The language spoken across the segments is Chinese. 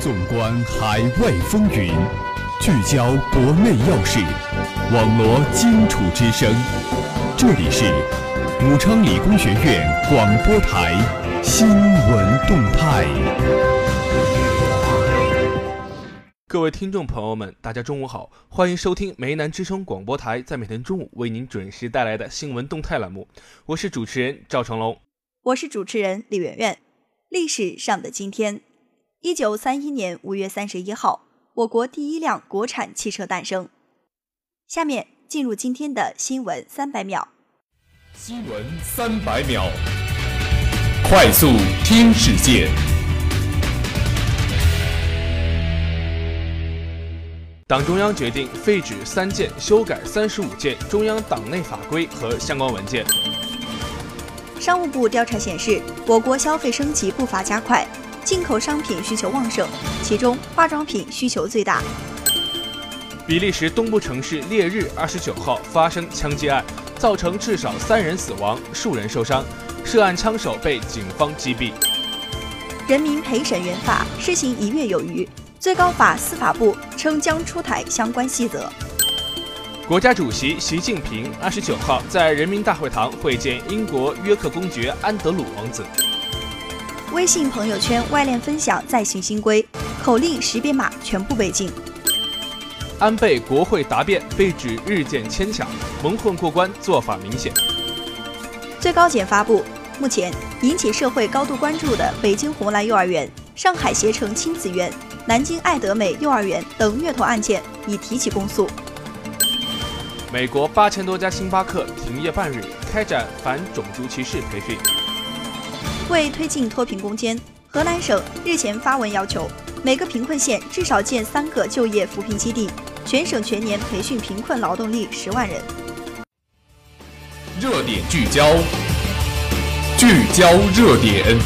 纵观海外风云，聚焦国内要事，网罗荆楚之声。这里是武昌理工学院广播台新闻动态。各位听众朋友们，大家中午好，欢迎收听梅南之声广播台在每天中午为您准时带来的新闻动态栏目。我是主持人赵成龙，我是主持人李媛媛。历史上的今天。一九三一年五月三十一号，我国第一辆国产汽车诞生。下面进入今天的新闻三百秒。新闻三百秒，快速听世界。党中央决定废止三件、修改三十五件中央党内法规和相关文件。商务部调查显示，我国消费升级步伐加快。进口商品需求旺盛，其中化妆品需求最大。比利时东部城市烈日二十九号发生枪击案，造成至少三人死亡，数人受伤，涉案枪手被警方击毙。人民陪审员法施行一月有余，最高法司法部称将出台相关细则。国家主席习近平二十九号在人民大会堂会见英国约克公爵安德鲁王子。微信朋友圈外链分享再行新规，口令识别码全部被禁。安倍国会答辩被指日渐牵强，蒙混过关做法明显。最高检发布，目前引起社会高度关注的北京红蓝幼儿园、上海携程亲子园、南京爱德美幼儿园等虐童案件已提起公诉。美国八千多家星巴克停业半日，开展反种族歧视培训。为推进脱贫攻坚，河南省日前发文要求，每个贫困县至少建三个就业扶贫基地，全省全年培训贫困劳动力十万人。热点聚焦，聚焦热点。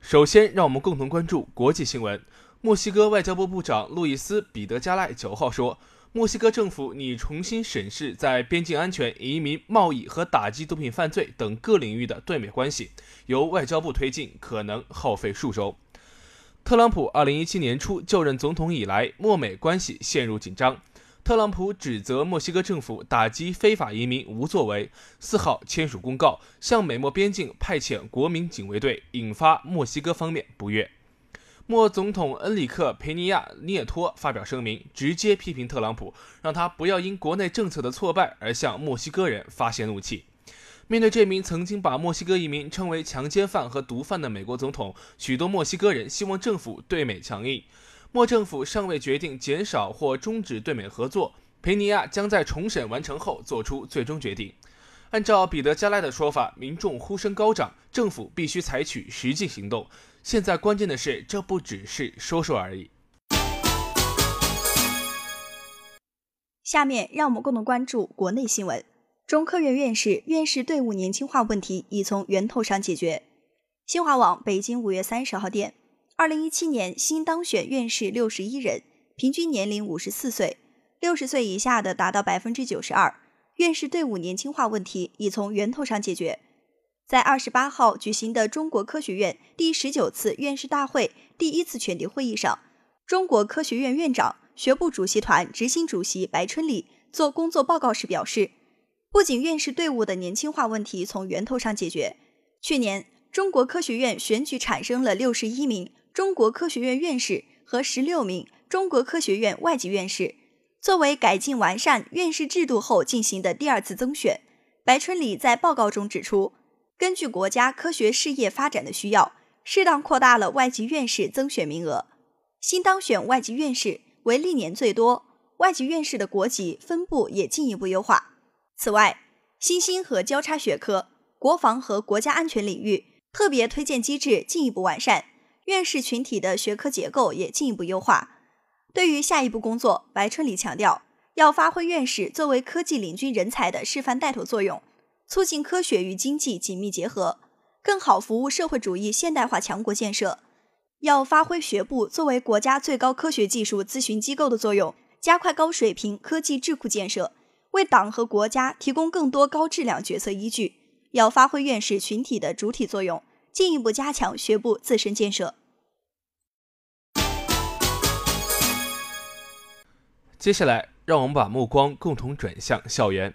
首先，让我们共同关注国际新闻。墨西哥外交部部长路易斯·彼得加赖九号说。墨西哥政府拟重新审视在边境安全、移民、贸易和打击毒品犯罪等各领域的对美关系，由外交部推进可能耗费数周。特朗普2017年初就任总统以来，墨美关系陷入紧张。特朗普指责墨西哥政府打击非法移民无作为，四号签署公告，向美墨边境派遣国民警卫队，引发墨西哥方面不悦。莫总统恩里克·佩尼亚涅托发表声明，直接批评特朗普，让他不要因国内政策的挫败而向墨西哥人发泄怒气。面对这名曾经把墨西哥移民称为强奸犯和毒贩的美国总统，许多墨西哥人希望政府对美强硬。莫政府尚未决定减少或终止对美合作，佩尼亚将在重审完成后做出最终决定。按照彼得加赖的说法，民众呼声高涨，政府必须采取实际行动。现在关键的是，这不只是说说而已。下面让我们共同关注国内新闻。中科院院士院士队伍年轻化问题已从源头上解决。新华网北京五月三十号电，二零一七年新当选院士六十一人，平均年龄五十四岁，六十岁以下的达到百分之九十二。院士队伍年轻化问题已从源头上解决。在二十八号举行的中国科学院第十九次院士大会第一次全体会议上，中国科学院院长、学部主席团执行主席白春礼做工作报告时表示，不仅院士队伍的年轻化问题从源头上解决，去年中国科学院选举产生了六十一名中国科学院院士和十六名中国科学院外籍院士，作为改进完善院士制度后进行的第二次增选。白春礼在报告中指出。根据国家科学事业发展的需要，适当扩大了外籍院士增选名额。新当选外籍院士为历年最多，外籍院士的国籍分布也进一步优化。此外，新兴和交叉学科、国防和国家安全领域特别推荐机制进一步完善，院士群体的学科结构也进一步优化。对于下一步工作，白春礼强调，要发挥院士作为科技领军人才的示范带头作用。促进科学与经济紧密结合，更好服务社会主义现代化强国建设。要发挥学部作为国家最高科学技术咨询机构的作用，加快高水平科技智库建设，为党和国家提供更多高质量决策依据，要发挥院士群体的主体作用，进一步加强学部自身建设。接下来，让我们把目光共同转向校园。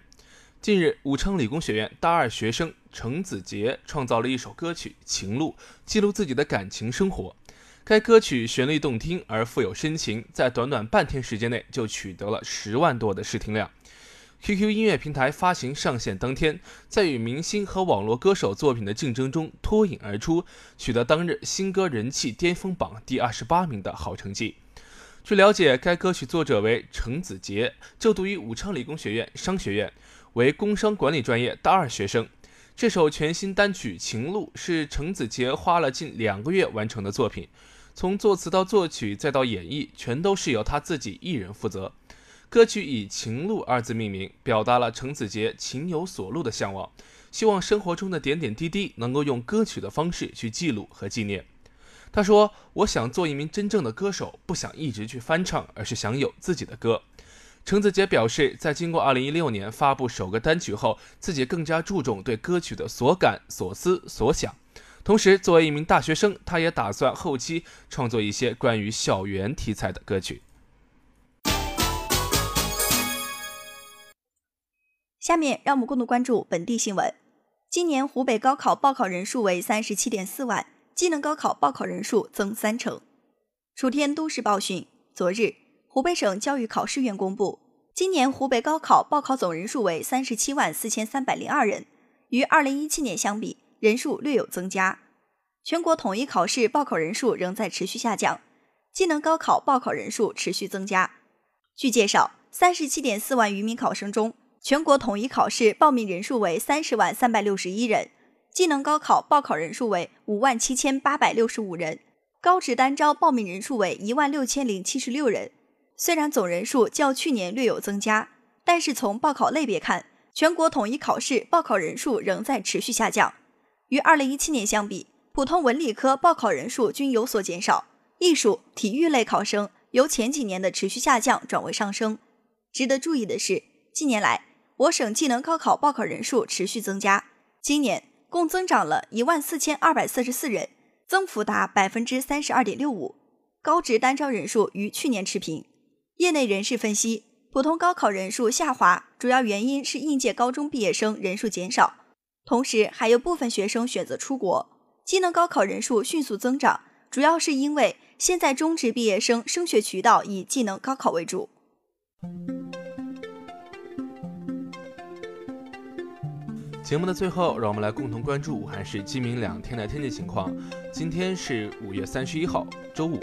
近日，武昌理工学院大二学生程子杰创造了一首歌曲《情路》，记录自己的感情生活。该歌曲旋律动听而富有深情，在短短半天时间内就取得了十万多的试听量。QQ 音乐平台发行上线当天，在与明星和网络歌手作品的竞争中脱颖而出，取得当日新歌人气巅峰榜第二十八名的好成绩。据了解，该歌曲作者为程子杰，就读于武昌理工学院商学院，为工商管理专业大二学生。这首全新单曲《情路》是程子杰花了近两个月完成的作品，从作词到作曲再到演绎，全都是由他自己一人负责。歌曲以“情路”二字命名，表达了程子杰情有所路的向往，希望生活中的点点滴滴能够用歌曲的方式去记录和纪念。他说：“我想做一名真正的歌手，不想一直去翻唱，而是想有自己的歌。”程子杰表示，在经过2016年发布首个单曲后，自己更加注重对歌曲的所感、所思、所想。同时，作为一名大学生，他也打算后期创作一些关于校园题材的歌曲。下面让我们共同关注本地新闻。今年湖北高考报考人数为三十七点四万。技能高考报考人数增三成。楚天都市报讯，昨日，湖北省教育考试院公布，今年湖北高考报考总人数为三十七万四千三百零二人，与二零一七年相比，人数略有增加。全国统一考试报考人数仍在持续下降，技能高考报考人数持续增加。据介绍，三十七点四万余名考生中，全国统一考试报名人数为三十万三百六十一人。技能高考报考人数为五万七千八百六十五人，高职单招报名人数为一万六千零七十六人。虽然总人数较去年略有增加，但是从报考类别看，全国统一考试报考人数仍在持续下降。与二零一七年相比，普通文理科报考人数均有所减少，艺术、体育类考生由前几年的持续下降转为上升。值得注意的是，近年来我省技能高考报考人数持续增加，今年。共增长了一万四千二百四十四人，增幅达百分之三十二点六五。高职单招人数与去年持平。业内人士分析，普通高考人数下滑，主要原因是应届高中毕业生人数减少，同时还有部分学生选择出国。技能高考人数迅速增长，主要是因为现在中职毕业生升学渠道以技能高考为主。节目的最后，让我们来共同关注武汉市今明两天的天气情况。今天是五月三十一号，周五，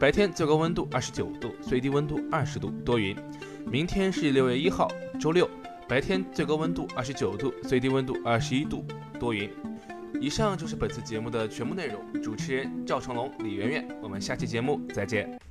白天最高温度二十九度，最低温度二十度，多云。明天是六月一号，周六，白天最高温度二十九度，最低温度二十一度，多云。以上就是本次节目的全部内容。主持人赵成龙、李媛媛，我们下期节目再见。